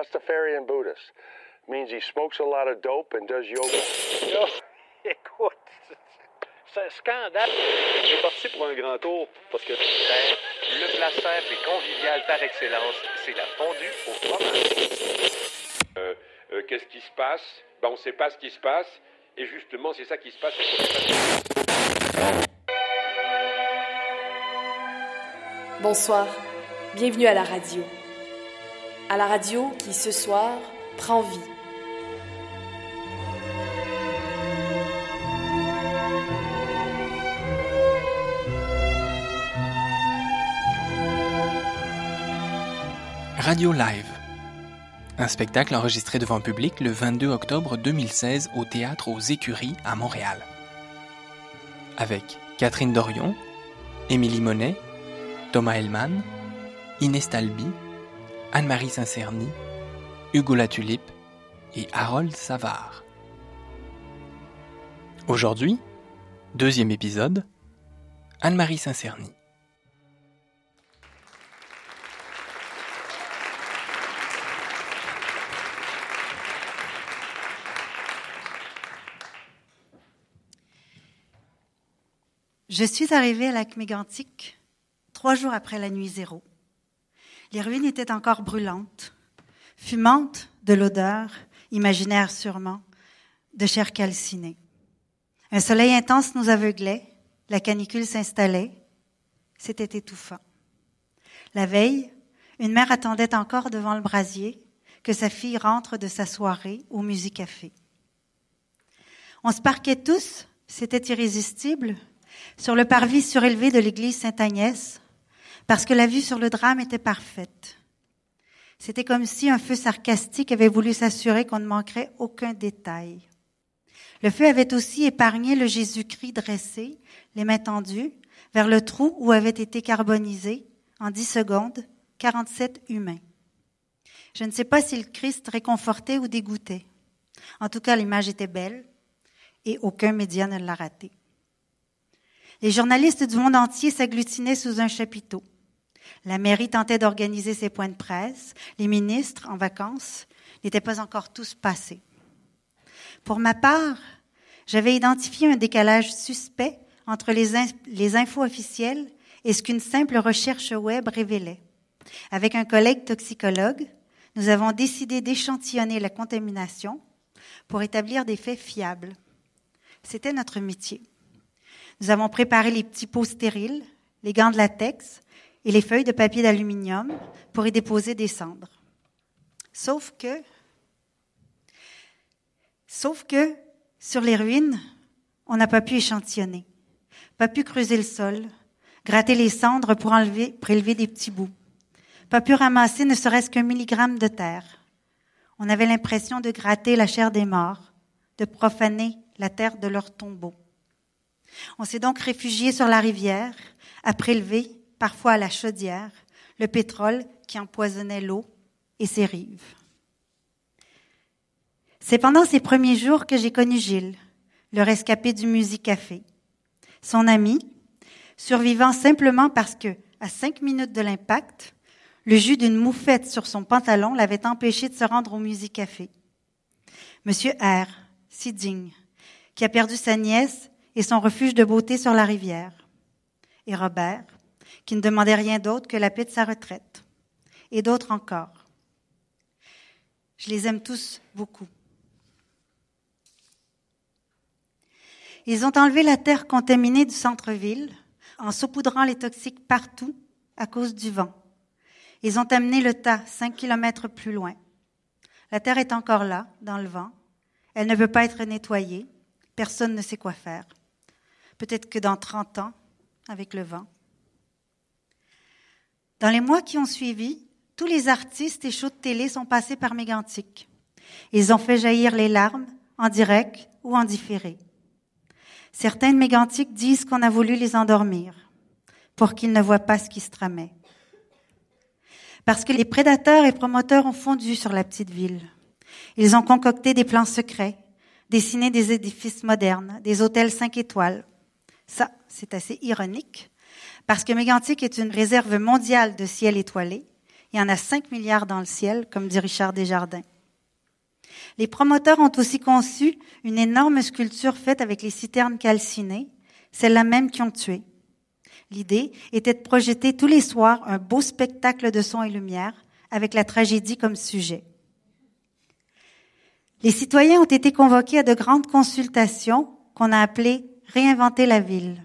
Rastafarian Buddhist. Means he smokes a lot of dope and does yoga. Là, écoute, c'est un scandale. J'ai parti pour un grand tour parce que Ben, le plat simple et convivial par excellence, c'est la fondue au fromage. Euh, euh, Qu'est-ce qui se passe? Ben, On ne sait pas ce qui se passe. Et justement, c'est ça qui se passe. Bonsoir, bienvenue à la radio. À la radio qui, ce soir, prend vie. Radio Live. Un spectacle enregistré devant un public le 22 octobre 2016 au théâtre aux Écuries à Montréal. Avec Catherine Dorion, Émilie Monet, Thomas Hellman, Inès Talby, Anne-Marie Saint-Cerny, Hugo Latulippe et Harold Savard. Aujourd'hui, deuxième épisode, Anne-Marie Saint-Cerny. Je suis arrivée à lac mégantic trois jours après la nuit zéro. Les ruines étaient encore brûlantes, fumantes de l'odeur, imaginaire sûrement, de chair calcinée. Un soleil intense nous aveuglait, la canicule s'installait, c'était étouffant. La veille, une mère attendait encore devant le brasier que sa fille rentre de sa soirée au musicafé. On se parquait tous, c'était irrésistible, sur le parvis surélevé de l'église Sainte-Agnès, parce que la vue sur le drame était parfaite. C'était comme si un feu sarcastique avait voulu s'assurer qu'on ne manquerait aucun détail. Le feu avait aussi épargné le Jésus-Christ dressé, les mains tendues, vers le trou où avaient été carbonisés, en dix secondes, 47 humains. Je ne sais pas si le Christ réconfortait ou dégoûtait. En tout cas, l'image était belle et aucun média ne l'a ratée. Les journalistes du monde entier s'agglutinaient sous un chapiteau. La mairie tentait d'organiser ses points de presse. Les ministres, en vacances, n'étaient pas encore tous passés. Pour ma part, j'avais identifié un décalage suspect entre les, les infos officielles et ce qu'une simple recherche web révélait. Avec un collègue toxicologue, nous avons décidé d'échantillonner la contamination pour établir des faits fiables. C'était notre métier. Nous avons préparé les petits pots stériles, les gants de latex et les feuilles de papier d'aluminium pour y déposer des cendres. Sauf que, sauf que, sur les ruines, on n'a pas pu échantillonner, pas pu creuser le sol, gratter les cendres pour enlever, prélever des petits bouts, pas pu ramasser ne serait-ce qu'un milligramme de terre. On avait l'impression de gratter la chair des morts, de profaner la terre de leur tombeau. On s'est donc réfugié sur la rivière, à prélever, parfois à la chaudière, le pétrole qui empoisonnait l'eau et ses rives. C'est pendant ces premiers jours que j'ai connu Gilles, le rescapé du Musicafé. Son ami, survivant simplement parce que, à cinq minutes de l'impact, le jus d'une moufette sur son pantalon l'avait empêché de se rendre au Musicafé. Monsieur R, si digne, qui a perdu sa nièce et son refuge de beauté sur la rivière. Et Robert, qui ne demandait rien d'autre que la paix de sa retraite. Et d'autres encore. Je les aime tous beaucoup. Ils ont enlevé la terre contaminée du centre-ville en saupoudrant les toxiques partout à cause du vent. Ils ont amené le tas cinq kilomètres plus loin. La terre est encore là, dans le vent. Elle ne peut pas être nettoyée. Personne ne sait quoi faire. Peut-être que dans 30 ans, avec le vent. Dans les mois qui ont suivi, tous les artistes et shows de télé sont passés par Mégantic. Ils ont fait jaillir les larmes, en direct ou en différé. Certains de Mégantic disent qu'on a voulu les endormir pour qu'ils ne voient pas ce qui se tramait. Parce que les prédateurs et promoteurs ont fondu sur la petite ville. Ils ont concocté des plans secrets, dessiné des édifices modernes, des hôtels cinq étoiles. Ça, c'est assez ironique, parce que Mégantic est une réserve mondiale de ciel étoilé Il y en a 5 milliards dans le ciel, comme dit Richard Desjardins. Les promoteurs ont aussi conçu une énorme sculpture faite avec les citernes calcinées, celles-là même qui ont tué. L'idée était de projeter tous les soirs un beau spectacle de son et lumière avec la tragédie comme sujet. Les citoyens ont été convoqués à de grandes consultations qu'on a appelées Réinventer la ville.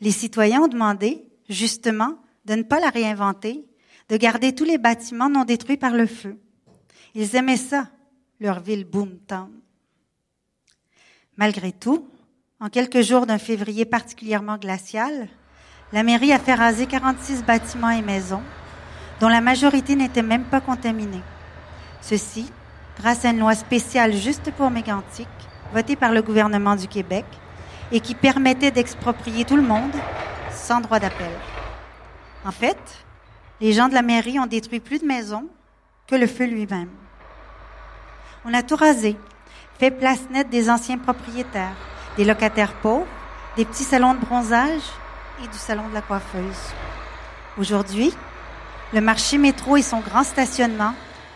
Les citoyens ont demandé, justement, de ne pas la réinventer, de garder tous les bâtiments non détruits par le feu. Ils aimaient ça, leur ville boomtown. Malgré tout, en quelques jours d'un février particulièrement glacial, la mairie a fait raser 46 bâtiments et maisons, dont la majorité n'était même pas contaminée. Ceci, grâce à une loi spéciale juste pour Mégantic, votée par le gouvernement du Québec, et qui permettait d'exproprier tout le monde sans droit d'appel. En fait, les gens de la mairie ont détruit plus de maisons que le feu lui-même. On a tout rasé, fait place nette des anciens propriétaires, des locataires pauvres, des petits salons de bronzage et du salon de la coiffeuse. Aujourd'hui, le marché métro et son grand stationnement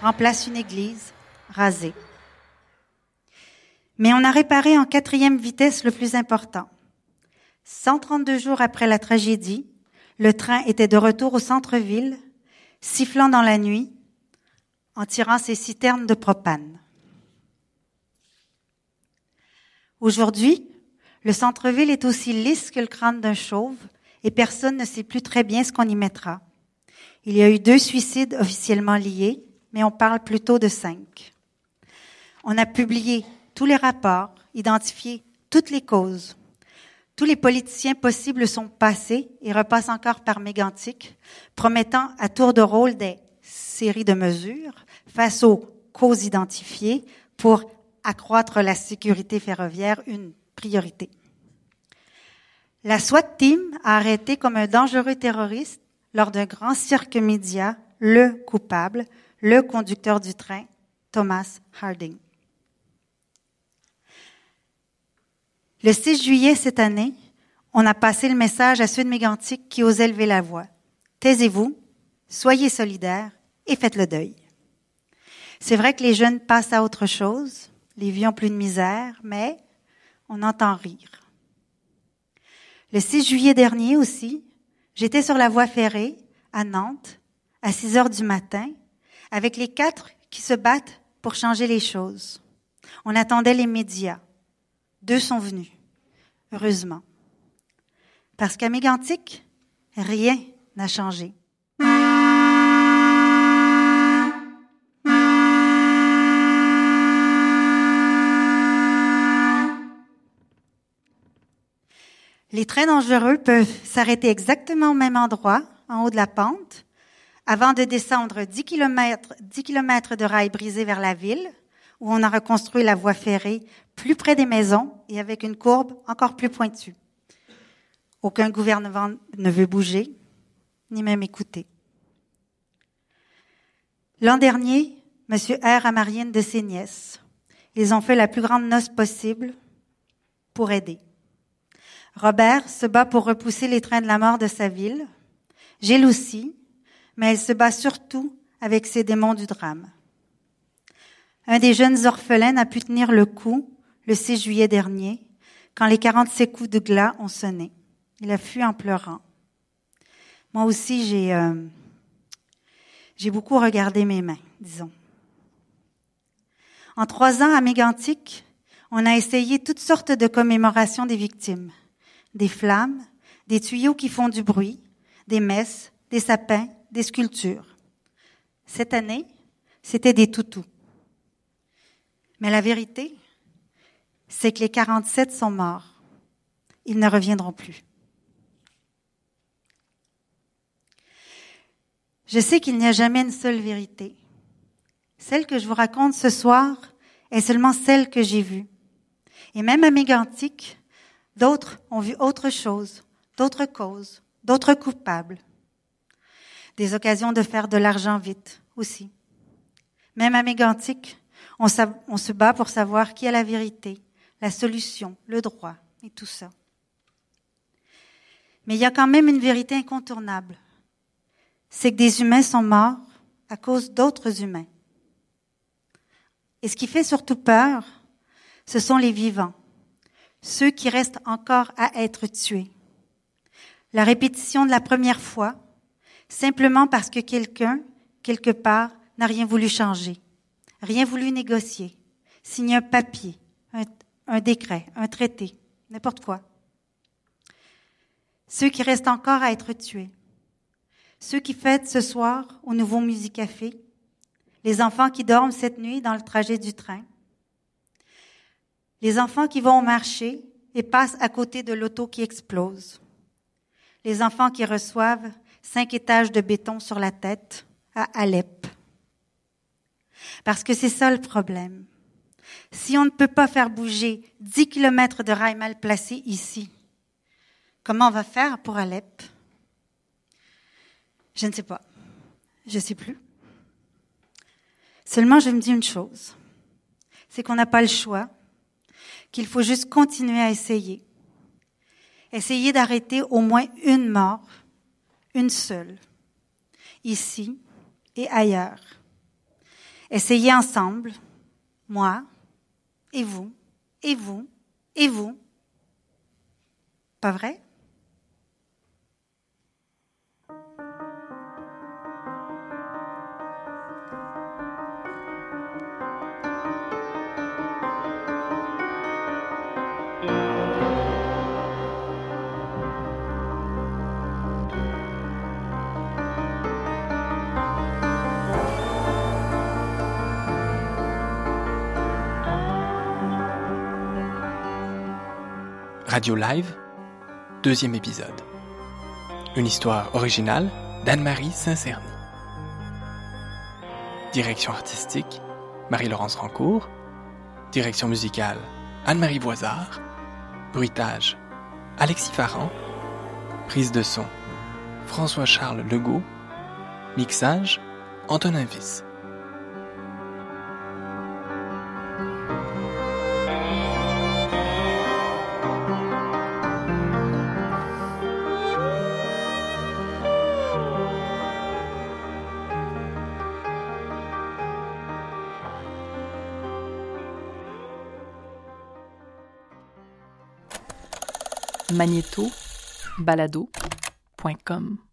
remplacent une église rasée. Mais on a réparé en quatrième vitesse le plus important. 132 jours après la tragédie, le train était de retour au centre-ville, sifflant dans la nuit, en tirant ses citernes de propane. Aujourd'hui, le centre-ville est aussi lisse que le crâne d'un chauve et personne ne sait plus très bien ce qu'on y mettra. Il y a eu deux suicides officiellement liés, mais on parle plutôt de cinq. On a publié tous les rapports, identifié toutes les causes. Tous les politiciens possibles sont passés et repassent encore par mégantique, promettant à tour de rôle des séries de mesures face aux causes identifiées pour accroître la sécurité ferroviaire, une priorité. La SWAT Team a arrêté comme un dangereux terroriste lors d'un grand cirque média le coupable, le conducteur du train, Thomas Harding. Le 6 juillet cette année, on a passé le message à ceux de Mégantic qui osaient lever la voix. Taisez-vous, soyez solidaires et faites le deuil. C'est vrai que les jeunes passent à autre chose, les vies ont plus de misère, mais on entend rire. Le 6 juillet dernier aussi, j'étais sur la voie ferrée à Nantes à 6 heures du matin avec les quatre qui se battent pour changer les choses. On attendait les médias. Deux sont venus, heureusement. Parce qu'à Mégantic, rien n'a changé. Les trains dangereux peuvent s'arrêter exactement au même endroit, en haut de la pente, avant de descendre 10 km, 10 km de rails brisés vers la ville, où on a reconstruit la voie ferrée plus près des maisons et avec une courbe encore plus pointue. Aucun gouvernement ne veut bouger, ni même écouter. L'an dernier, M. R a marié une de ses nièces. Ils ont fait la plus grande noce possible pour aider. Robert se bat pour repousser les trains de la mort de sa ville. Gilles aussi, mais elle se bat surtout avec ses démons du drame. Un des jeunes orphelins a pu tenir le coup le 6 juillet dernier, quand les 46 coups de glas ont sonné. Il a fui en pleurant. Moi aussi, j'ai euh, j'ai beaucoup regardé mes mains, disons. En trois ans à Mégantic, on a essayé toutes sortes de commémorations des victimes. Des flammes, des tuyaux qui font du bruit, des messes, des sapins, des sculptures. Cette année, c'était des toutous. Mais la vérité, c'est que les 47 sont morts. Ils ne reviendront plus. Je sais qu'il n'y a jamais une seule vérité. Celle que je vous raconte ce soir est seulement celle que j'ai vue. Et même à Mégantic, d'autres ont vu autre chose, d'autres causes, d'autres coupables. Des occasions de faire de l'argent vite aussi. Même à Mégantic, on, se bat pour savoir qui a la vérité, la solution, le droit et tout ça. Mais il y a quand même une vérité incontournable. C'est que des humains sont morts à cause d'autres humains. Et ce qui fait surtout peur, ce sont les vivants, ceux qui restent encore à être tués. La répétition de la première fois, simplement parce que quelqu'un, quelque part, n'a rien voulu changer, rien voulu négocier, signer un papier, un, décret, un traité, n'importe quoi. Ceux qui restent encore à être tués. Ceux qui fêtent ce soir au Nouveau Musicafé. Les enfants qui dorment cette nuit dans le trajet du train. Les enfants qui vont au marché et passent à côté de l'auto qui explose. Les enfants qui reçoivent cinq étages de béton sur la tête à Alep. Parce que c'est ça le problème. Si on ne peut pas faire bouger 10 kilomètres de rails mal placés ici, comment on va faire pour Alep? Je ne sais pas. Je ne sais plus. Seulement, je me dis une chose. C'est qu'on n'a pas le choix, qu'il faut juste continuer à essayer. Essayer d'arrêter au moins une mort, une seule, ici et ailleurs. Essayer ensemble, moi, et vous, et vous, et vous. Pas vrai? Radio Live, deuxième épisode. Une histoire originale d'Anne-Marie Saint-Cerny. Direction artistique, Marie-Laurence Rancourt. Direction musicale, Anne-Marie Voisard. Bruitage, Alexis Farran. Prise de son, François-Charles Legault. Mixage, Antonin Viss. Magnéto balado.com